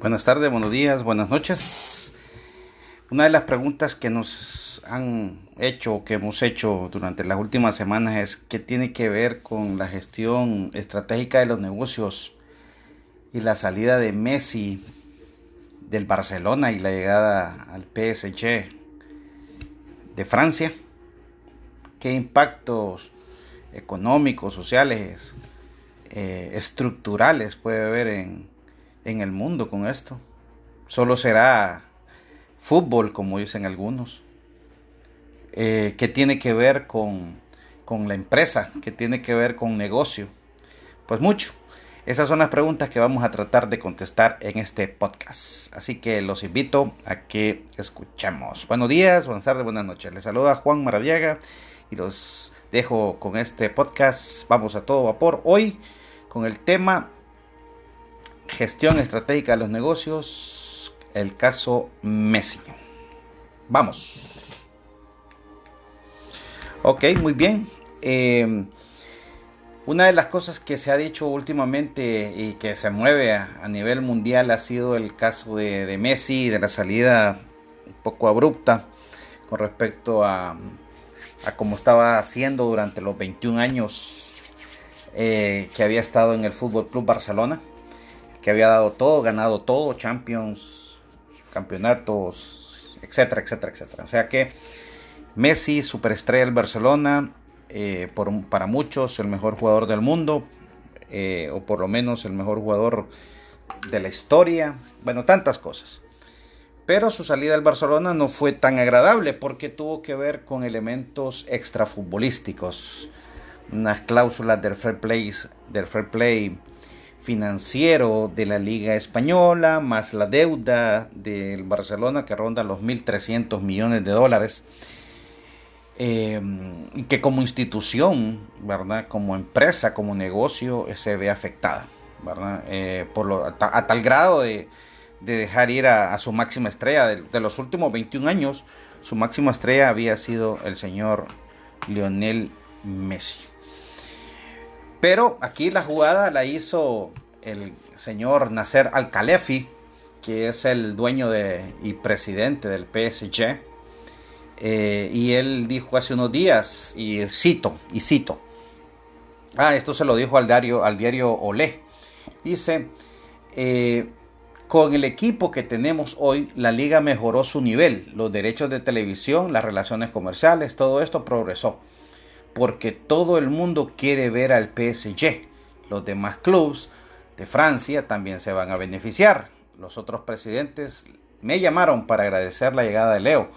Buenas tardes, buenos días, buenas noches. Una de las preguntas que nos han hecho, que hemos hecho durante las últimas semanas es qué tiene que ver con la gestión estratégica de los negocios y la salida de Messi del Barcelona y la llegada al PSG de Francia. ¿Qué impactos económicos, sociales, eh, estructurales puede haber en en el mundo con esto. Solo será fútbol, como dicen algunos. Eh, que tiene que ver con, con la empresa? que tiene que ver con negocio? Pues mucho. Esas son las preguntas que vamos a tratar de contestar en este podcast. Así que los invito a que escuchemos. Buenos días, buenas tardes, buenas noches. Les saluda Juan Maradiaga y los dejo con este podcast. Vamos a todo vapor hoy con el tema Gestión estratégica de los negocios, el caso Messi. Vamos. Ok, muy bien. Eh, una de las cosas que se ha dicho últimamente y que se mueve a, nivel mundial ha sido el caso de, Messi, de la salida un poco abrupta con respecto a, a cómo estaba haciendo durante los 21 años eh, que había estado en el Fútbol Club Barcelona que había dado todo, ganado todo, Champions, campeonatos, etcétera, etcétera, etcétera. O sea que Messi, superestrella del Barcelona, eh, por, para muchos el mejor jugador del mundo, eh, o por lo menos el mejor jugador de la historia, bueno, tantas cosas. Pero su salida del Barcelona no fue tan agradable porque tuvo que ver con elementos extrafutbolísticos, unas cláusulas del fair play, del fair play financiero de la Liga Española, más la deuda del Barcelona que ronda los 1.300 millones de dólares, eh, que como institución, ¿verdad? como empresa, como negocio, se ve afectada, ¿verdad? Eh, por lo, a, tal grado de, dejar ir a, su máxima estrella de, de, los últimos 21 años, su máxima estrella había sido el señor Lionel Messi. Pero aquí la jugada la hizo el señor Nasser Al-Khalefi, que es el dueño de, y presidente del PSG. Eh, y él dijo hace unos días, y cito, y cito, ah, esto se lo dijo al diario, al diario Olé, dice, eh, con el equipo que tenemos hoy, la liga mejoró su nivel, los derechos de televisión, las relaciones comerciales, todo esto progresó porque todo el mundo quiere ver al PSG. Los demás clubes de Francia también se van a beneficiar. Los otros presidentes me llamaron para agradecer la llegada de Leo.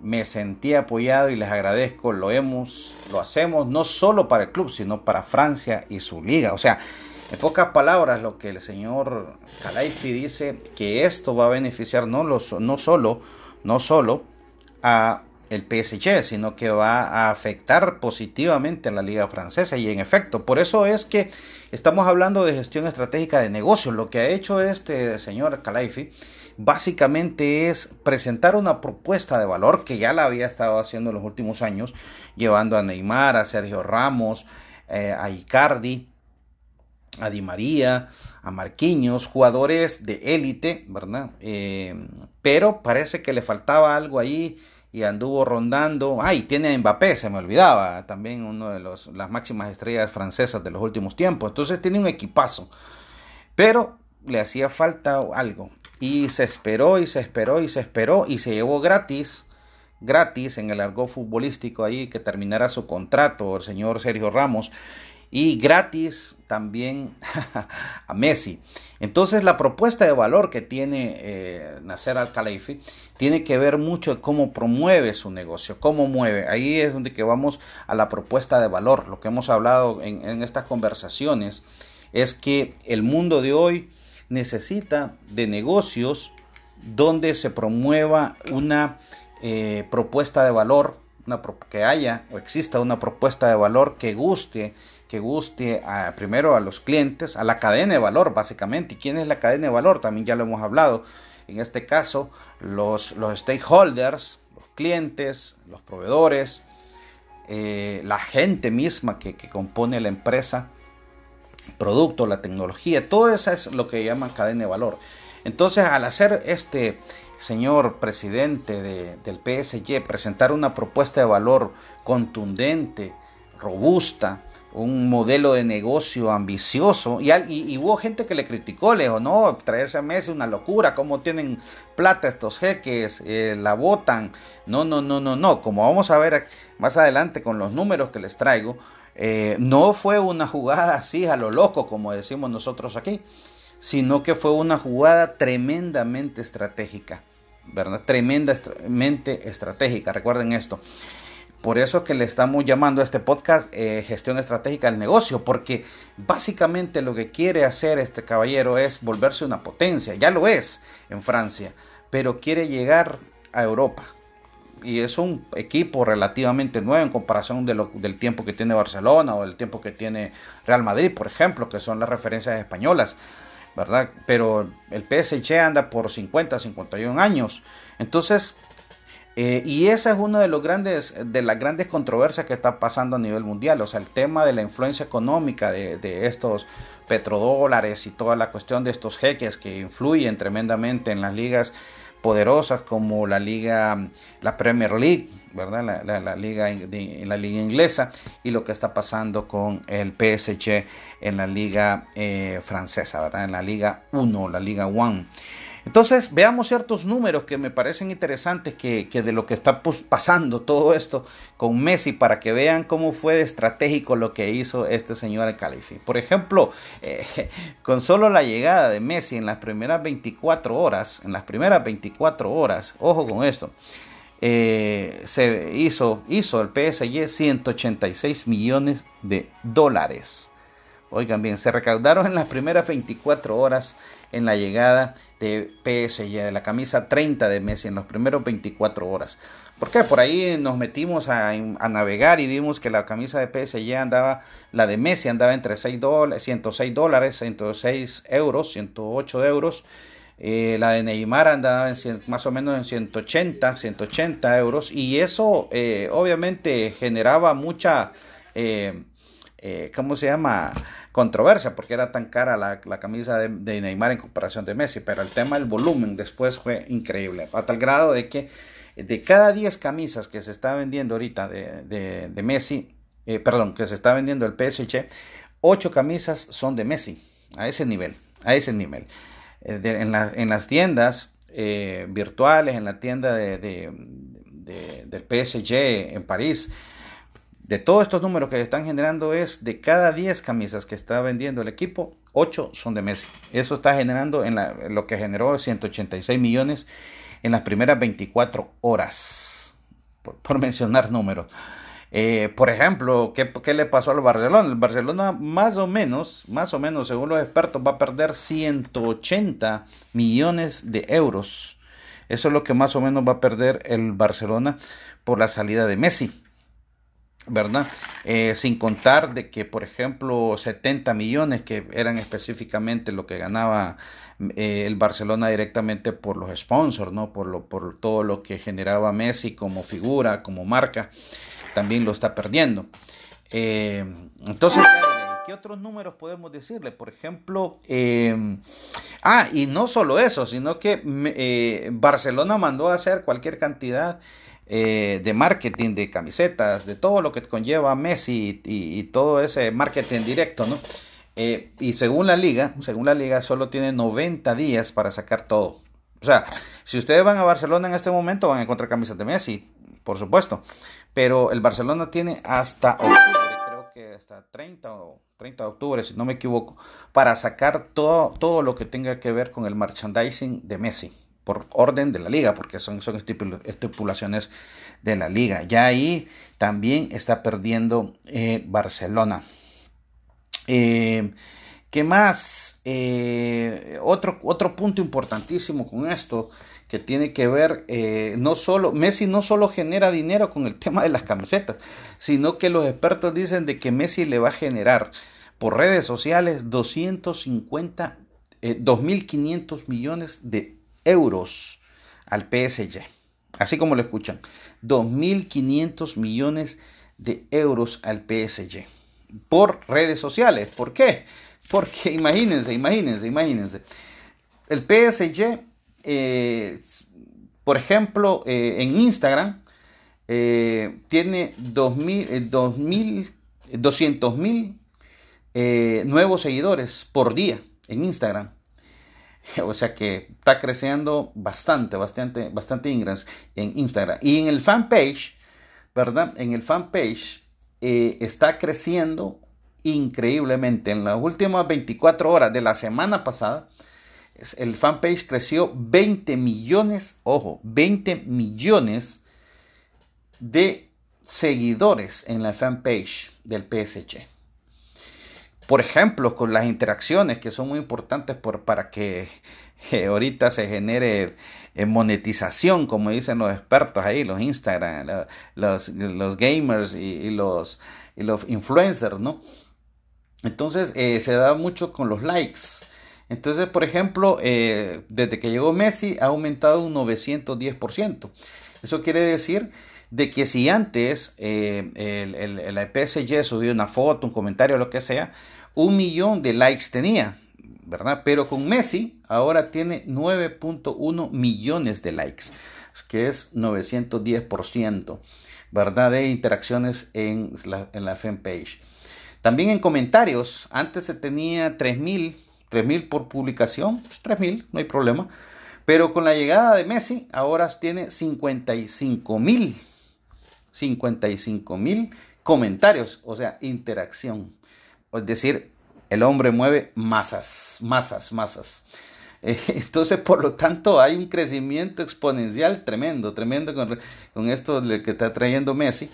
Me sentí apoyado y les agradezco. Lo hemos, lo hacemos no solo para el club, sino para Francia y su liga. O sea, en pocas palabras, lo que el señor Calaifi dice que esto va a beneficiar no, los, no solo, no solo a el PSG, sino que va a afectar positivamente a la liga francesa y en efecto, por eso es que estamos hablando de gestión estratégica de negocios. Lo que ha hecho este señor Calaifi básicamente es presentar una propuesta de valor que ya la había estado haciendo en los últimos años, llevando a Neymar, a Sergio Ramos, eh, a Icardi, a Di María, a Marquinhos, jugadores de élite, ¿verdad? Eh, pero parece que le faltaba algo ahí y anduvo rondando. Ay, tiene a Mbappé, se me olvidaba, también uno de los, las máximas estrellas francesas de los últimos tiempos. Entonces tiene un equipazo. Pero le hacía falta algo. Y se esperó y se esperó y se esperó y se llevó gratis, gratis en el argot futbolístico ahí que terminara su contrato el señor Sergio Ramos y gratis también a Messi. Entonces la propuesta de valor que tiene eh, Nasser Al-Khalifi tiene que ver mucho de cómo promueve su negocio, cómo mueve. Ahí es donde que vamos a la propuesta de valor. Lo que hemos hablado en, estas conversaciones es que el mundo de hoy necesita de negocios donde se promueva una eh, propuesta de valor, una, que haya o exista una propuesta de valor que guste que guste a, primero a los clientes, a la cadena de valor básicamente. ¿Y quién es la cadena de valor? También ya lo hemos hablado. En este caso, los, los stakeholders, los clientes, los proveedores, eh, la gente misma que, compone la empresa, producto, la tecnología, todo eso es lo que llaman cadena de valor. Entonces, al hacer este señor presidente del PSG presentar una propuesta de valor contundente, robusta, un modelo de negocio ambicioso. Y, hubo gente que le criticó, le dijo, no, traerse a Messi una locura, cómo tienen plata estos jeques, eh, la votan. No, no, no, no, no. Como vamos a ver más adelante con los números que les traigo, eh, no fue una jugada así a lo loco, como decimos nosotros aquí, sino que fue una jugada tremendamente estratégica, ¿verdad? Tremendamente estratégica. Recuerden esto. Por eso que le estamos llamando a este podcast eh, gestión estratégica del negocio, porque básicamente lo que quiere hacer este caballero es volverse una potencia. Ya lo es en Francia, pero quiere llegar a Europa. Y es un equipo relativamente nuevo en comparación del tiempo que tiene Barcelona o del tiempo que tiene Real Madrid, por ejemplo, que son las referencias españolas. ¿verdad? Pero el PSG anda por 50, 51 años. Entonces, eh, y esa es una de, los grandes, de las grandes controversias que está pasando a nivel mundial, o sea, el tema de la influencia económica de, estos petrodólares y toda la cuestión de estos jeques que influyen tremendamente en las ligas poderosas como la liga, la Premier League, ¿verdad? La, liga, en la liga inglesa y lo que está pasando con el PSG en la liga eh, francesa, ¿verdad? En la liga 1, la liga 1. Entonces, veamos ciertos números que me parecen interesantes que, de lo que está pasando todo esto con Messi para que vean cómo fue estratégico lo que hizo este señor al Califi. Por ejemplo, eh, con solo la llegada de Messi en las primeras 24 horas, en las primeras 24 horas, ojo con esto, eh, se hizo, hizo el PSG 186 millones de dólares. Oigan bien, se recaudaron en las primeras 24 horas en la llegada de PSG, de la camisa 30 de Messi en los primeros 24 horas. Porque por ahí nos metimos a, navegar y vimos que la camisa de PSG andaba, la de Messi andaba entre 6 dólares, 106 dólares, 106 euros, 108 euros. Eh, la de Neymar andaba en, más o menos en 180, 180 euros. Y eso eh, obviamente generaba mucha... Eh, eh, ¿cómo se llama? Controversia, porque era tan cara la, camisa de, Neymar en comparación de Messi, pero el tema del volumen después fue increíble, a tal grado de que de cada 10 camisas que se está vendiendo ahorita de, Messi, eh, perdón, que se está vendiendo el PSG, 8 camisas son de Messi, a ese nivel, a ese nivel. Eh, en, las tiendas virtuales, en la tienda de, del PSG en París, de todos estos números que están generando es de cada 10 camisas que está vendiendo el equipo, 8 son de Messi. Eso está generando en lo que generó 186 millones en las primeras 24 horas, por, mencionar números. Eh, por ejemplo, ¿qué, ¿qué, le pasó al Barcelona? El Barcelona más o menos, más o menos, según los expertos, va a perder 180 millones de euros. Eso es lo que más o menos va a perder el Barcelona por la salida de Messi. ¿Verdad? Eh, sin contar de que, por ejemplo, 70 millones que eran específicamente lo que ganaba eh, el Barcelona directamente por los sponsors, ¿no? Por, lo, por todo lo que generaba Messi como figura, como marca, también lo está perdiendo. Eh, entonces, ¿qué otros números podemos decirle? Por ejemplo, ah, y no solo eso, sino que Barcelona mandó a hacer cualquier cantidad eh, de marketing, de camisetas, de todo lo que conlleva Messi y, todo ese marketing directo, ¿no? Eh, y según la liga, según la liga, solo tiene 90 días para sacar todo. O sea, si ustedes van a Barcelona en este momento, van a encontrar camisetas de Messi, por supuesto. Pero el Barcelona tiene hasta octubre, creo que hasta 30 o 30 de octubre, si no me equivoco, para sacar todo, todo lo que tenga que ver con el merchandising de Messi por orden de la liga, porque son, son estipulaciones de la liga. Ya ahí también está perdiendo eh, Barcelona. Eh, ¿Qué más? Eh, otro, otro punto importantísimo con esto que tiene que ver, no solo, Messi no solo genera dinero con el tema de las camisetas, sino que los expertos dicen de que Messi le va a generar por redes sociales 250, 2.500 millones de euros al PSG. Así como lo escuchan, 2.500 millones de euros al PSG por redes sociales. ¿Por qué? Porque imagínense, imagínense, imagínense. el PSG, por ejemplo, en Instagram, tiene 200 mil nuevos seguidores por día en Instagram. O sea que está creciendo bastante, bastante, bastante en Instagram. Y en el fanpage, ¿verdad? En el fanpage eh, está creciendo increíblemente. En las últimas 24 horas de la semana pasada, el fanpage creció 20 millones, ojo, 20 millones de seguidores en la fanpage del PSG por ejemplo, con las interacciones que son muy importantes para que ahorita se genere eh, monetización, como dicen los expertos ahí, los Instagram, los, gamers y, los, influencers, ¿no? Entonces eh, se da mucho con los likes. Entonces, por ejemplo, eh, desde que llegó Messi ha aumentado un 910%. Eso quiere decir de que si antes eh, el, el, el, PSG una foto, un comentario, lo que sea, un millón de likes tenía, ¿verdad? Pero con Messi ahora tiene 9.1 millones de likes, que es 910%, ¿verdad? De interacciones en la, en la fanpage. También en comentarios, antes se tenía 3.000, 3.000 por publicación, 3.000, pues no hay problema. Pero con la llegada de Messi, ahora tiene 55 mil 55 mil comentarios, o sea, interacción. Es decir, el hombre mueve masas, masas, masas. Entonces, por lo tanto, hay un crecimiento exponencial tremendo, tremendo con, esto que está trayendo Messi.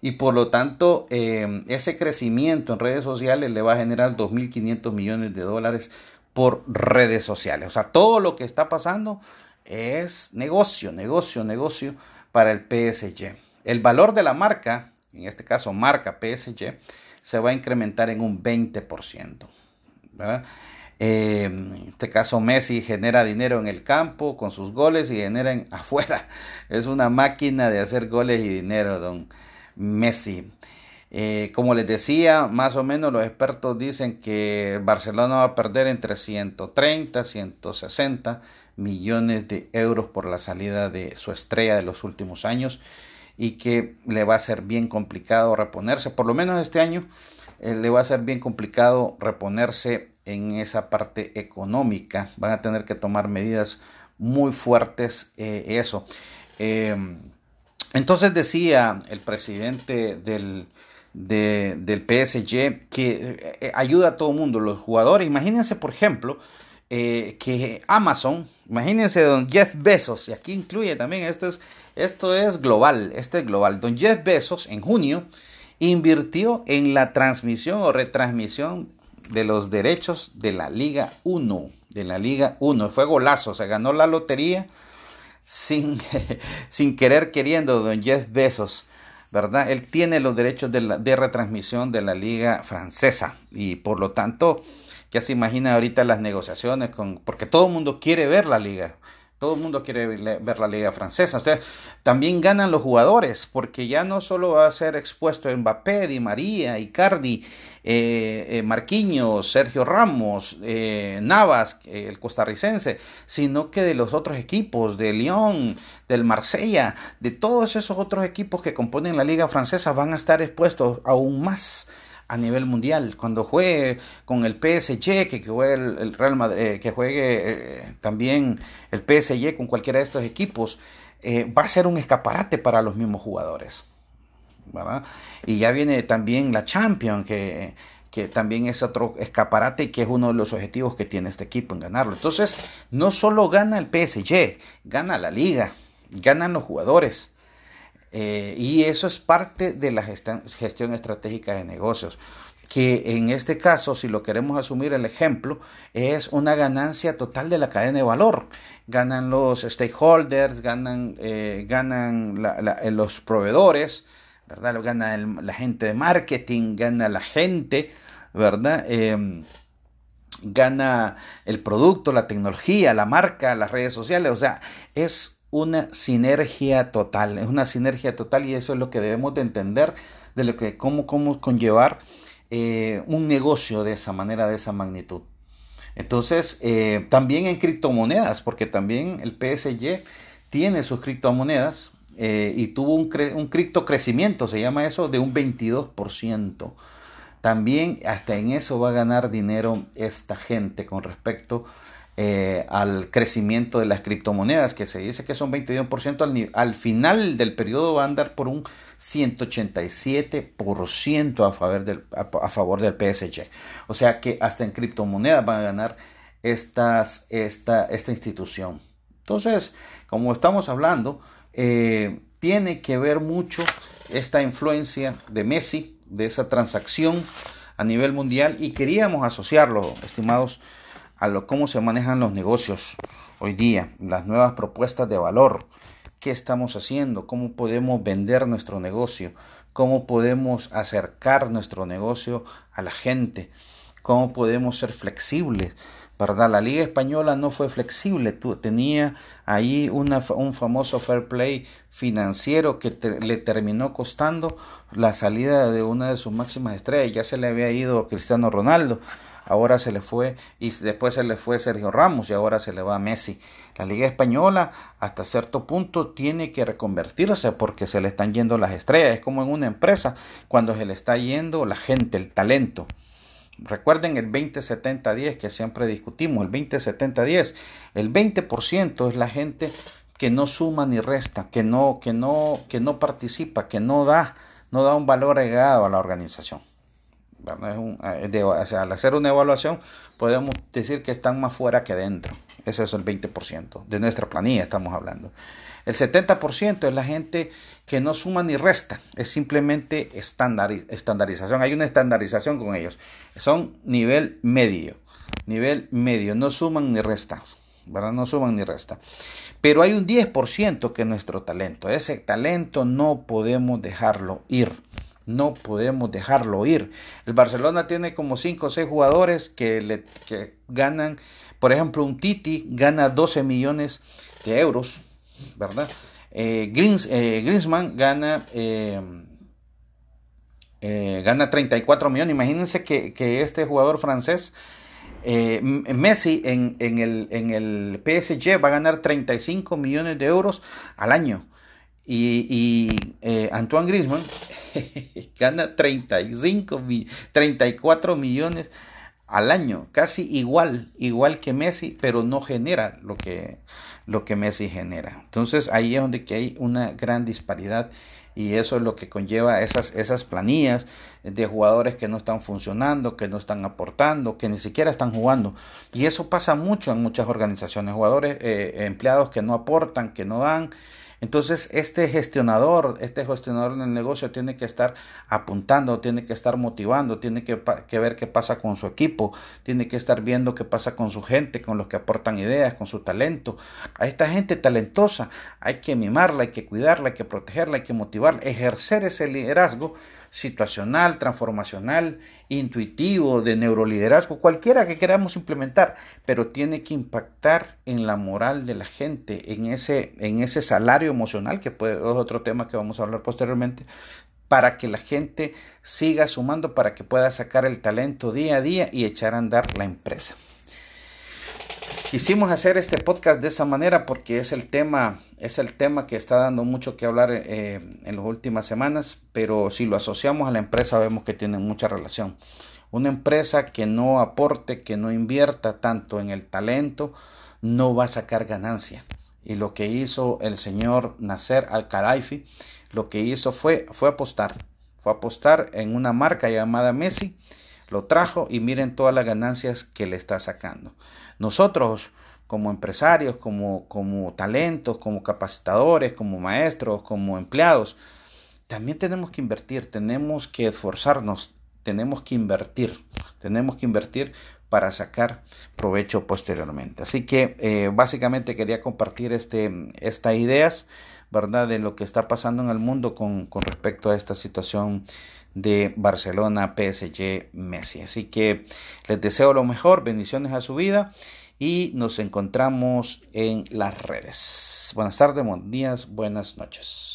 Y por lo tanto, eh, ese crecimiento en redes sociales le va a generar 2.500 millones de dólares por redes sociales. O sea, todo lo que está pasando es negocio, negocio, negocio para el PSG. El valor de la marca, en este caso marca PSG, se va a incrementar en un 20%. Eh, en este caso Messi genera dinero en el campo con sus goles y genera en, afuera. Es una máquina de hacer goles y dinero, don Messi. Eh, como les decía, más o menos los expertos dicen que Barcelona va a perder entre 130 160 millones de euros por la salida de su estrella de los últimos años y que le va a ser bien complicado reponerse, por lo menos este año eh, le va a ser bien complicado reponerse en esa parte económica, van a tener que tomar medidas muy fuertes eh, eso. Em, entonces decía el presidente del, del PSG que eh, ayuda a todo el mundo, los jugadores, imagínense por ejemplo, que Amazon, imagínense don Jeff Bezos, y aquí incluye también, esto es, esto es global, este es global. Don Jeff Bezos en junio invirtió en la transmisión o retransmisión de los derechos de la Liga 1, de la Liga 1. Fue golazo, se ganó la lotería sin, sin querer queriendo don Jeff Bezos. ¿verdad? Él tiene los derechos de, de, retransmisión de la liga francesa y por lo tanto, ya se imagina ahorita las negociaciones con, porque todo el mundo quiere ver la liga. Todo el mundo quiere ver la liga francesa. también ganan los jugadores, porque ya no solo va a ser expuesto Mbappé, Di María, Icardi, eh, eh Marquinhos, Sergio Ramos, eh, Navas, eh, el costarricense, sino que de los otros equipos, de Lyon, del Marsella, de todos esos otros equipos que componen la liga francesa, van a estar expuestos aún más a nivel mundial. Cuando juegue con el PSG, que juegue el, Real Madrid, eh, que juegue eh, también el PSG con cualquiera de estos equipos, eh, va a ser un escaparate para los mismos jugadores. Y ya viene también la Champions, que, que también es otro escaparate y que es uno de los objetivos que tiene este equipo en ganarlo. Entonces, no solo gana el PSG, gana la liga, ganan los jugadores. Eh, y eso es parte de la gestión, estratégica de negocios que en este caso, si lo queremos asumir el ejemplo, es una ganancia total de la cadena de valor. Ganan los stakeholders, ganan, eh, ganan eh, los proveedores, ¿verdad? Gana la gente de marketing, gana la gente, ¿verdad? Em, gana el producto, la tecnología, la marca, las redes sociales, o sea, es una sinergia total, es una sinergia total y eso es lo que debemos de entender de lo que cómo, cómo conllevar eh, un negocio de esa manera, de esa magnitud. Entonces, eh, también en criptomonedas, porque también el PSG tiene sus criptomonedas eh, y tuvo un, un cripto crecimiento, se llama eso, de un 22%. También hasta en eso va a ganar dinero esta gente con respecto eh, al crecimiento de las criptomonedas, que se dice que son 22%, al, al final del periodo va a andar por un 187% a favor, del, a, favor del PSG. O sea que hasta en criptomonedas va a ganar esta, esta institución. Entonces, como estamos hablando, eh, tiene que ver mucho esta influencia de Messi, de esa transacción a nivel mundial y queríamos asociarlo, estimados a lo, cómo se manejan los negocios hoy día, las nuevas propuestas de valor, qué estamos haciendo, cómo podemos vender nuestro negocio, cómo podemos acercar nuestro negocio a la gente, cómo podemos ser flexibles. ¿verdad? La Liga Española no fue flexible, tenía ahí una, un famoso fair play financiero que le terminó costando la salida de una de sus máximas estrellas, ya se le había ido Cristiano Ronaldo, ahora se le fue y después se le fue Sergio Ramos y ahora se le va a Messi. La Liga Española hasta cierto punto tiene que reconvertirse porque se le están yendo las estrellas. Es como en una empresa cuando se le está yendo la gente, el talento. Recuerden el 20-70-10 que siempre discutimos, el 20-70-10. El 20% es la gente que no suma ni resta, que no, que no, que no participa, que no da, no da un valor agregado a la organización. Eh, al hacer una evaluación podemos decir que están más fuera que dentro. Ese es el 20% de nuestra planilla, estamos hablando. El 70% es la gente que no suma ni resta, es simplemente estandarización. Hay una estandarización con ellos. Son nivel medio, nivel medio, no suman ni restan, ¿verdad? No suman ni restan. Pero hay un 10% que es nuestro talento. Ese talento no podemos dejarlo ir. No podemos dejarlo ir. El Barcelona tiene como 5 o 6 jugadores que, le, que ganan, por ejemplo, un Titi gana 12 millones de euros, ¿verdad? Eh, Greens, eh, gana, eh, eh gana 34 millones. Imagínense que, que este jugador francés, eh, Messi en, en, el, en el PSG va a ganar 35 millones de euros al año. Y, y eh, Antoine Griezmann gana 35, 34 millones al año, casi igual, igual que Messi, pero no genera lo que, lo que Messi genera. Entonces ahí es donde que hay una gran disparidad y eso es lo que conlleva esas, esas planillas de jugadores que no están funcionando, que no están aportando, que ni siquiera están jugando. Y eso pasa mucho en muchas organizaciones, jugadores, eh, empleados que no aportan, que no dan entonces, este gestionador, este gestionador en el negocio tiene que estar apuntando, tiene que estar motivando, tiene que, ver qué pasa con su equipo, tiene que estar viendo qué pasa con su gente, con los que aportan ideas, con su talento. A esta gente talentosa hay que mimarla, hay que cuidarla, hay que protegerla, hay que motivarla, ejercer ese liderazgo situacional, transformacional, intuitivo, de neuroliderazgo, cualquiera que queramos implementar, pero tiene que impactar en la moral de la gente, en ese, en ese salario emocional, que puede, es otro tema que vamos a hablar posteriormente, para que la gente siga sumando, para que pueda sacar el talento día a día y echar a andar la empresa. Quisimos hacer este podcast de esa manera porque es el tema, es el tema que está dando mucho que hablar eh, en las últimas semanas, pero si lo asociamos a la empresa vemos que tiene mucha relación. Una empresa que no aporte, que no invierta tanto en el talento, no va a sacar ganancia. Y lo que hizo el señor Nasser Al-Khelaifi, lo que hizo fue, fue apostar. Fue apostar en una marca llamada Messi lo trajo y miren todas las ganancias que le está sacando. Nosotros como empresarios, como, como talentos, como capacitadores, como maestros, como empleados, también tenemos que invertir, tenemos que esforzarnos, tenemos que invertir, tenemos que invertir para sacar provecho posteriormente. Así que eh, básicamente quería compartir este, estas ideas, ¿verdad? De lo que está pasando en el mundo con, con respecto a esta situación de Barcelona, PSG, Messi. Así que les deseo lo mejor, bendiciones a su vida y nos encontramos en las redes. Buenas tardes, buenos días, buenas noches.